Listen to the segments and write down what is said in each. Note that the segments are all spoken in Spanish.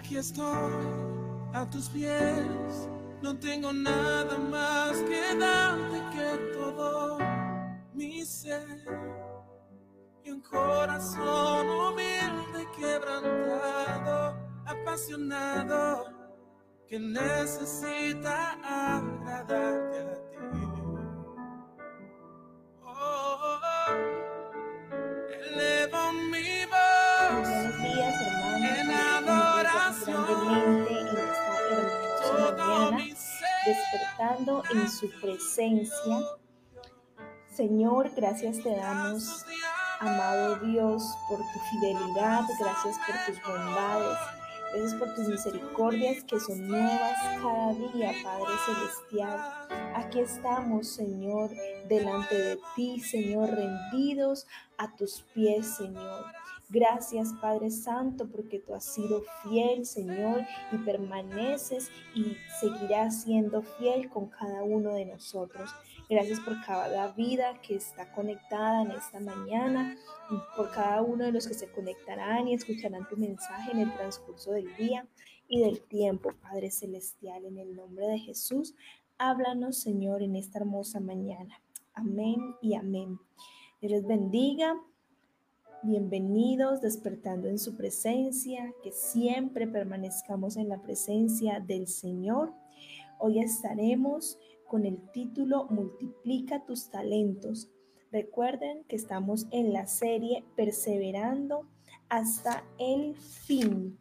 Aquí estoy a tus pies, no tengo nada más que darte que todo mi ser. Y un corazón humilde, quebrantado, apasionado, que necesita agradarte en su presencia. Señor, gracias te damos, amado Dios, por tu fidelidad, gracias por tus bondades, gracias por tus misericordias que son nuevas cada día, Padre Celestial. Aquí estamos, Señor, delante de ti, Señor, rendidos a tus pies, Señor. Gracias, Padre Santo, porque tú has sido fiel, Señor, y permaneces y seguirás siendo fiel con cada uno de nosotros. Gracias por cada vida que está conectada en esta mañana, por cada uno de los que se conectarán y escucharán tu mensaje en el transcurso del día y del tiempo, Padre Celestial, en el nombre de Jesús. Háblanos, Señor, en esta hermosa mañana. Amén y amén. Dios les bendiga. Bienvenidos despertando en su presencia, que siempre permanezcamos en la presencia del Señor. Hoy estaremos con el título Multiplica tus talentos. Recuerden que estamos en la serie Perseverando hasta el fin.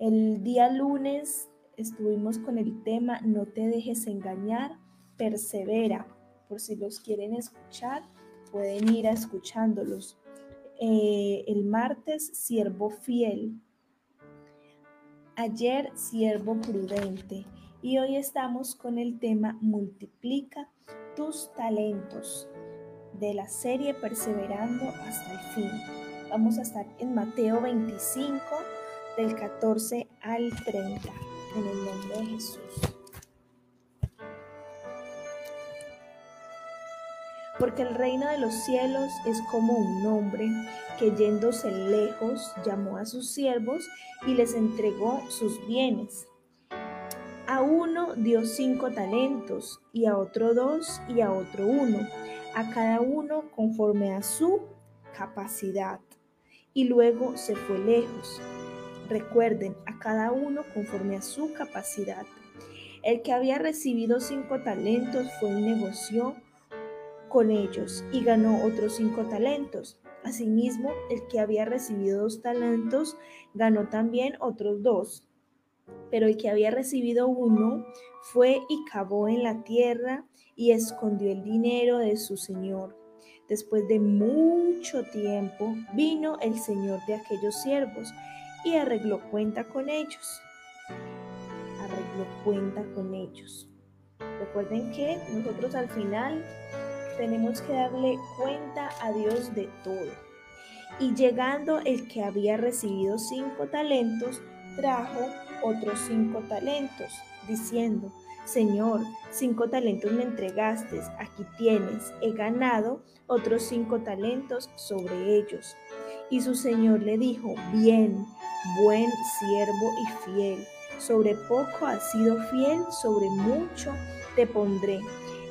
El día lunes estuvimos con el tema No te dejes engañar, persevera. Por si los quieren escuchar, pueden ir escuchándolos. Eh, el martes, siervo fiel. Ayer, siervo prudente. Y hoy estamos con el tema Multiplica tus talentos de la serie Perseverando hasta el fin. Vamos a estar en Mateo 25, del 14 al 30, en el nombre de Jesús. Porque el reino de los cielos es como un hombre que yéndose lejos llamó a sus siervos y les entregó sus bienes. A uno dio cinco talentos y a otro dos y a otro uno, a cada uno conforme a su capacidad. Y luego se fue lejos. Recuerden, a cada uno conforme a su capacidad. El que había recibido cinco talentos fue y negoció con ellos y ganó otros cinco talentos. Asimismo, el que había recibido dos talentos ganó también otros dos. Pero el que había recibido uno fue y cavó en la tierra y escondió el dinero de su señor. Después de mucho tiempo vino el señor de aquellos siervos y arregló cuenta con ellos. Arregló cuenta con ellos. Recuerden que nosotros al final tenemos que darle cuenta a Dios de todo. Y llegando el que había recibido cinco talentos, trajo otros cinco talentos, diciendo, Señor, cinco talentos me entregaste, aquí tienes, he ganado otros cinco talentos sobre ellos. Y su Señor le dijo, bien, buen siervo y fiel, sobre poco has sido fiel, sobre mucho te pondré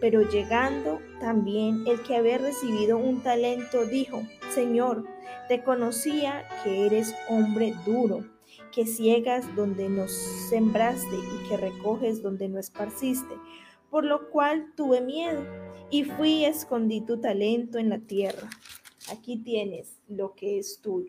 Pero llegando también el que había recibido un talento dijo, Señor, te conocía que eres hombre duro, que ciegas donde no sembraste y que recoges donde no esparciste, por lo cual tuve miedo y fui y escondí tu talento en la tierra. Aquí tienes lo que es tuyo.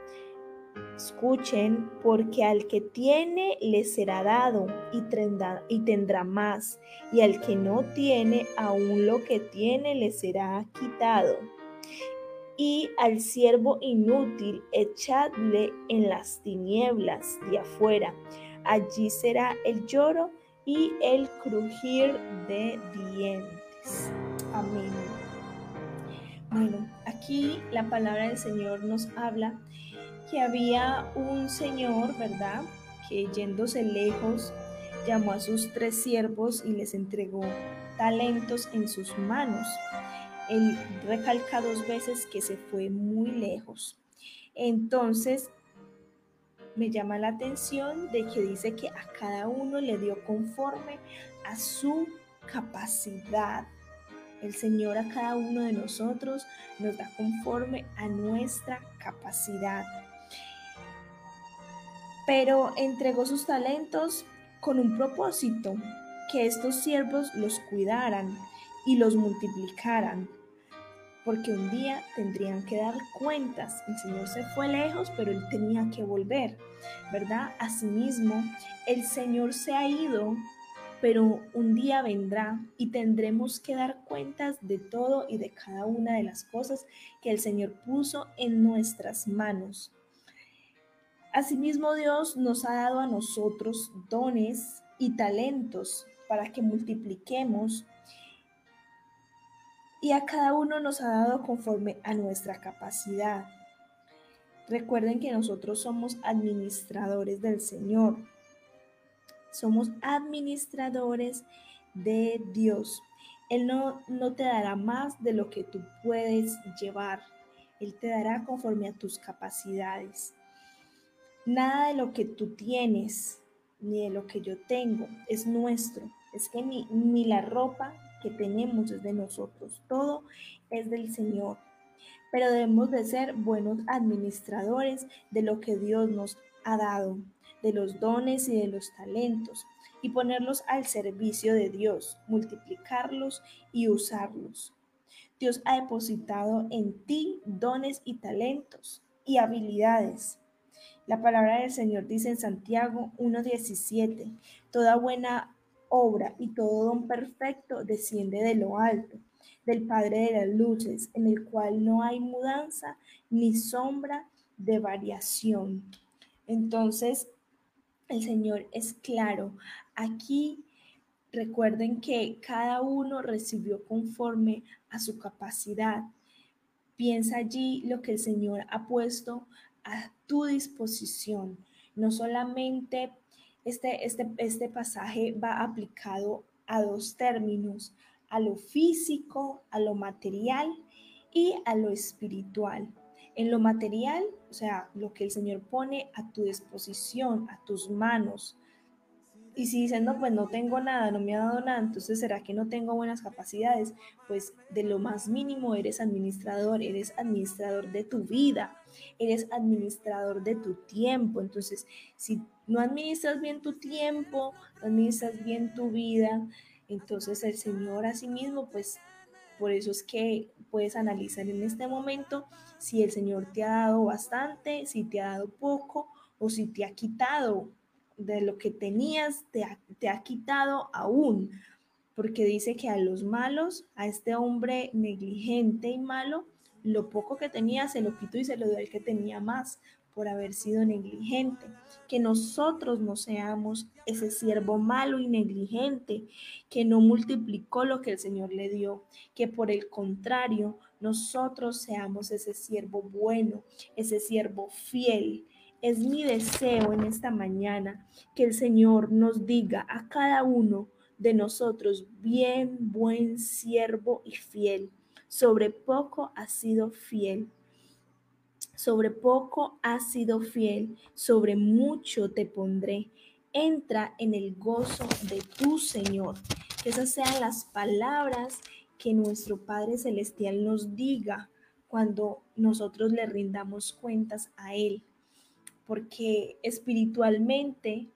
Escuchen, porque al que tiene le será dado y tendrá, y tendrá más, y al que no tiene, aún lo que tiene le será quitado. Y al siervo inútil echadle en las tinieblas de afuera. Allí será el lloro y el crujir de dientes. Amén. Bueno, aquí la palabra del Señor nos habla que había un señor, ¿verdad? Que yéndose lejos, llamó a sus tres siervos y les entregó talentos en sus manos. Él recalca dos veces que se fue muy lejos. Entonces, me llama la atención de que dice que a cada uno le dio conforme a su capacidad. El Señor a cada uno de nosotros nos da conforme a nuestra capacidad. Pero entregó sus talentos con un propósito, que estos siervos los cuidaran y los multiplicaran, porque un día tendrían que dar cuentas. El Señor se fue lejos, pero él tenía que volver, ¿verdad? Asimismo, el Señor se ha ido, pero un día vendrá y tendremos que dar cuentas de todo y de cada una de las cosas que el Señor puso en nuestras manos. Asimismo, Dios nos ha dado a nosotros dones y talentos para que multipliquemos y a cada uno nos ha dado conforme a nuestra capacidad. Recuerden que nosotros somos administradores del Señor. Somos administradores de Dios. Él no, no te dará más de lo que tú puedes llevar. Él te dará conforme a tus capacidades. Nada de lo que tú tienes, ni de lo que yo tengo, es nuestro. Es que ni, ni la ropa que tenemos es de nosotros. Todo es del Señor. Pero debemos de ser buenos administradores de lo que Dios nos ha dado de los dones y de los talentos y ponerlos al servicio de Dios, multiplicarlos y usarlos. Dios ha depositado en ti dones y talentos y habilidades. La palabra del Señor dice en Santiago 1.17, toda buena obra y todo don perfecto desciende de lo alto, del Padre de las luces, en el cual no hay mudanza ni sombra de variación. Entonces, el Señor es claro. Aquí recuerden que cada uno recibió conforme a su capacidad. Piensa allí lo que el Señor ha puesto a tu disposición. No solamente este, este, este pasaje va aplicado a dos términos, a lo físico, a lo material y a lo espiritual. En lo material, o sea, lo que el Señor pone a tu disposición, a tus manos. Y si dicen, no, pues no tengo nada, no me ha dado nada, entonces será que no tengo buenas capacidades. Pues de lo más mínimo eres administrador, eres administrador de tu vida, eres administrador de tu tiempo. Entonces, si no administras bien tu tiempo, no administras bien tu vida, entonces el Señor a sí mismo, pues por eso es que puedes analizar en este momento si el Señor te ha dado bastante, si te ha dado poco o si te ha quitado de lo que tenías, te ha, te ha quitado aún. Porque dice que a los malos, a este hombre negligente y malo, lo poco que tenía se lo quitó y se lo dio al que tenía más por haber sido negligente. Que nosotros no seamos ese siervo malo y negligente que no multiplicó lo que el Señor le dio. Que por el contrario, nosotros seamos ese siervo bueno, ese siervo fiel. Es mi deseo en esta mañana que el Señor nos diga a cada uno de nosotros, bien buen siervo y fiel. Sobre poco ha sido fiel sobre poco has sido fiel, sobre mucho te pondré. Entra en el gozo de tu Señor. Que esas sean las palabras que nuestro Padre Celestial nos diga cuando nosotros le rindamos cuentas a Él. Porque espiritualmente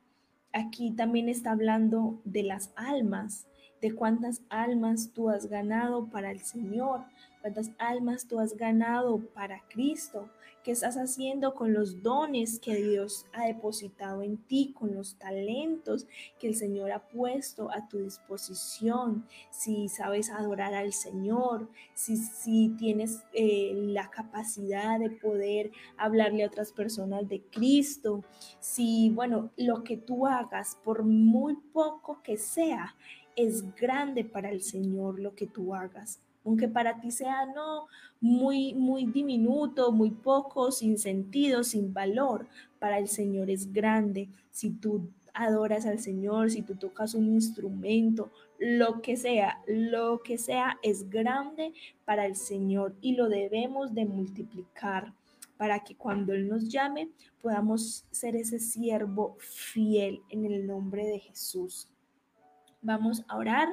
aquí también está hablando de las almas, de cuántas almas tú has ganado para el Señor, cuántas almas tú has ganado para Cristo, qué estás haciendo con los dones que Dios ha depositado en ti, con los talentos que el Señor ha puesto a tu disposición, si sabes adorar al Señor, si, si tienes eh, la capacidad de poder hablarle a otras personas de Cristo, si, bueno, lo que tú hagas, por muy poco que sea, es grande para el Señor lo que tú hagas aunque para ti sea no muy muy diminuto, muy poco, sin sentido, sin valor, para el Señor es grande. Si tú adoras al Señor, si tú tocas un instrumento, lo que sea, lo que sea es grande para el Señor y lo debemos de multiplicar para que cuando Él nos llame podamos ser ese siervo fiel en el nombre de Jesús. Vamos a orar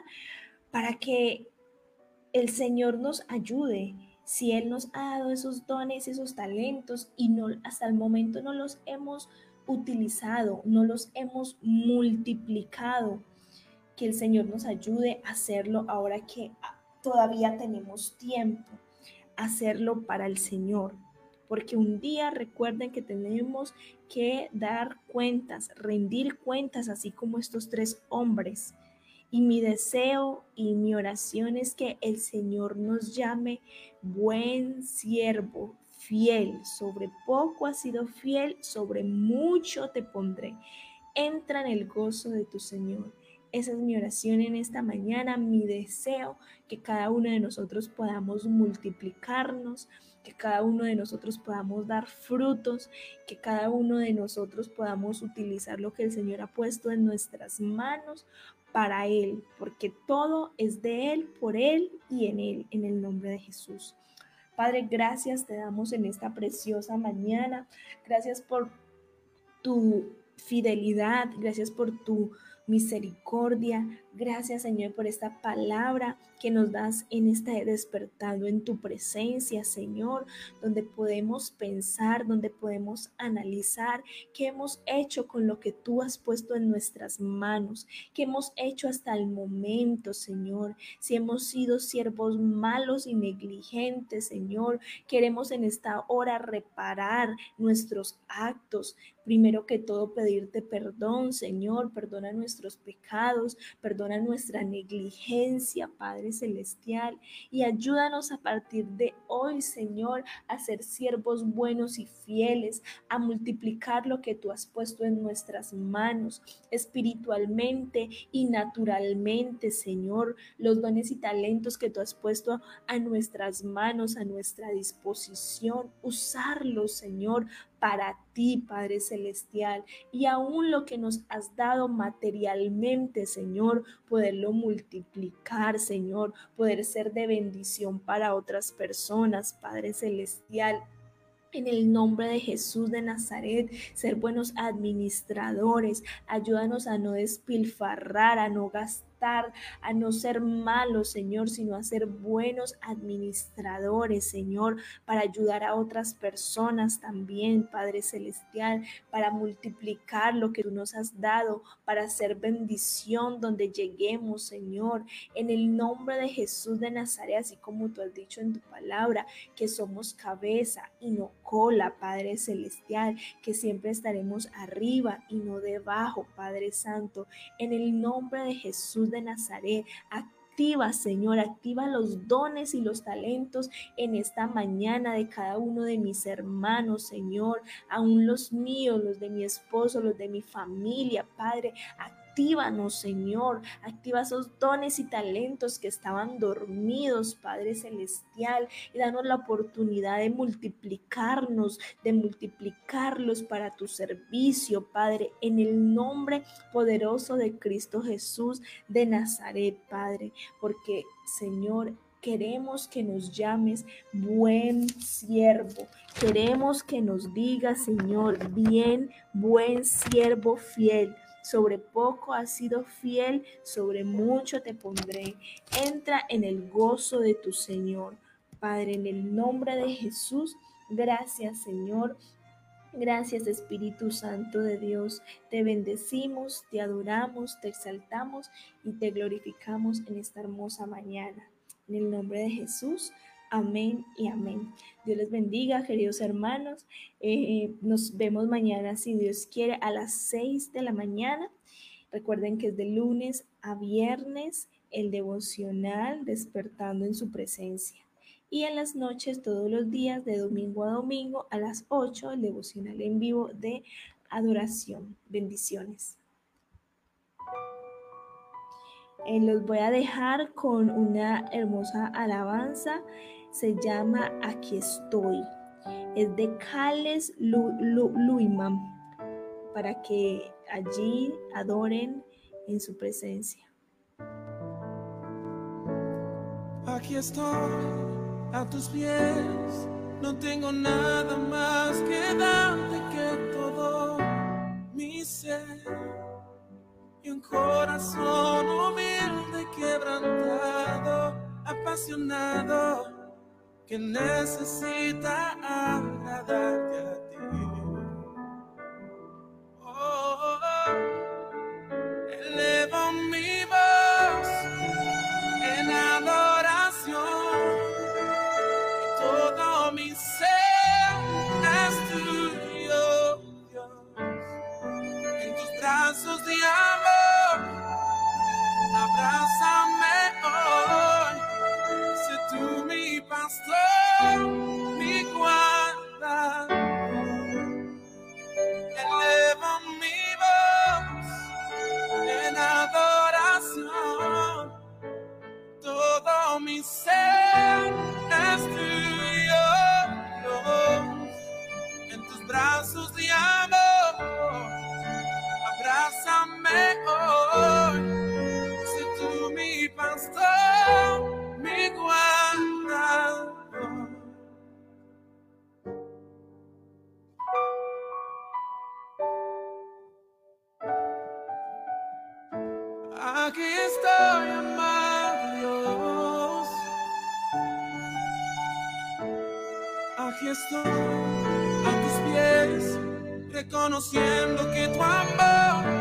para que el Señor nos ayude. Si Él nos ha dado esos dones, esos talentos y no, hasta el momento no los hemos utilizado, no los hemos multiplicado, que el Señor nos ayude a hacerlo ahora que todavía tenemos tiempo, hacerlo para el Señor. Porque un día recuerden que tenemos que dar cuentas, rendir cuentas, así como estos tres hombres y mi deseo y mi oración es que el Señor nos llame buen siervo, fiel. Sobre poco has sido fiel, sobre mucho te pondré. Entra en el gozo de tu Señor. Esa es mi oración en esta mañana, mi deseo que cada uno de nosotros podamos multiplicarnos, que cada uno de nosotros podamos dar frutos, que cada uno de nosotros podamos utilizar lo que el Señor ha puesto en nuestras manos para Él, porque todo es de Él, por Él y en Él, en el nombre de Jesús. Padre, gracias te damos en esta preciosa mañana. Gracias por tu fidelidad, gracias por tu misericordia. Gracias, Señor, por esta palabra que nos das en este despertando en tu presencia, Señor, donde podemos pensar, donde podemos analizar qué hemos hecho con lo que tú has puesto en nuestras manos, qué hemos hecho hasta el momento, Señor. Si hemos sido siervos malos y negligentes, Señor, queremos en esta hora reparar nuestros actos. Primero que todo, pedirte perdón, Señor, perdona nuestros pecados, perdona nuestra negligencia, Padre Celestial, y ayúdanos a partir de hoy, Señor, a ser siervos buenos y fieles, a multiplicar lo que tú has puesto en nuestras manos, espiritualmente y naturalmente, Señor, los dones y talentos que tú has puesto a nuestras manos, a nuestra disposición, usarlos, Señor, para ti, Padre Celestial, y aún lo que nos has dado materialmente, Señor, poderlo multiplicar, Señor, poder ser de bendición para otras personas, Padre Celestial. En el nombre de Jesús de Nazaret, ser buenos administradores, ayúdanos a no despilfarrar, a no gastar a no ser malos, Señor, sino a ser buenos administradores, Señor, para ayudar a otras personas también, Padre Celestial, para multiplicar lo que tú nos has dado, para hacer bendición donde lleguemos, Señor, en el nombre de Jesús de Nazaret, así como tú has dicho en tu palabra, que somos cabeza y no cola, Padre Celestial, que siempre estaremos arriba y no debajo, Padre Santo, en el nombre de Jesús de Nazaret. Activa, Señor, activa los dones y los talentos en esta mañana de cada uno de mis hermanos, Señor, aún los míos, los de mi esposo, los de mi familia, Padre. Actívanos, Señor. Activa esos dones y talentos que estaban dormidos, Padre Celestial, y danos la oportunidad de multiplicarnos, de multiplicarlos para tu servicio, Padre, en el nombre poderoso de Cristo Jesús de Nazaret, Padre, porque, Señor, queremos que nos llames buen siervo. Queremos que nos digas, Señor, bien, buen siervo fiel sobre poco has sido fiel, sobre mucho te pondré. Entra en el gozo de tu Señor. Padre, en el nombre de Jesús, gracias Señor Gracias Espíritu Santo de Dios, te bendecimos, te adoramos, te exaltamos y te glorificamos en esta hermosa mañana. En el nombre de Jesús, amén y amén. Dios les bendiga, queridos hermanos. Eh, nos vemos mañana, si Dios quiere, a las 6 de la mañana. Recuerden que es de lunes a viernes el devocional despertando en su presencia y en las noches todos los días de domingo a domingo a las 8 el devocional en vivo de adoración. Bendiciones. Eh, los voy a dejar con una hermosa alabanza. Se llama Aquí estoy. Es de Cales Luiman para que allí adoren en su presencia. Aquí estoy a tus pies. No tengo nada más que darte que todo mi ser. Y un corazón humilde, quebrantado, apasionado, que necesita a ti. Todo mi ser reconociendo que tu amor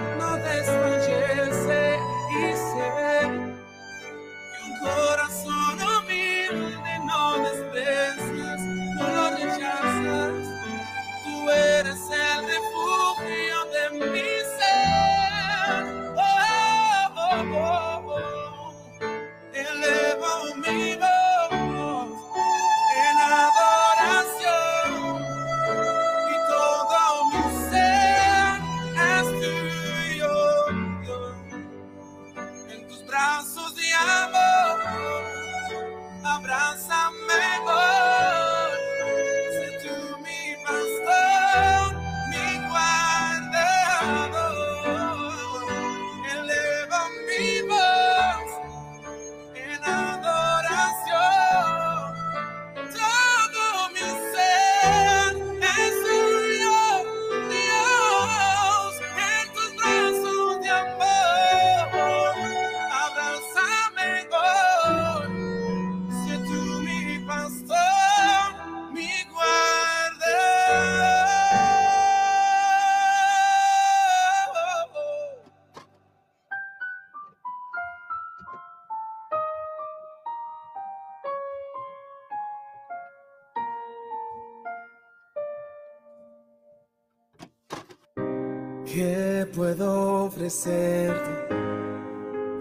¿Qué puedo ofrecerte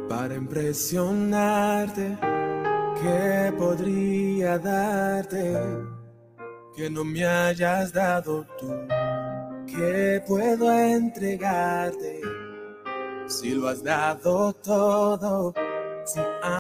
para impresionarte? ¿Qué podría darte que no me hayas dado tú? ¿Qué puedo entregarte si lo has dado todo? Si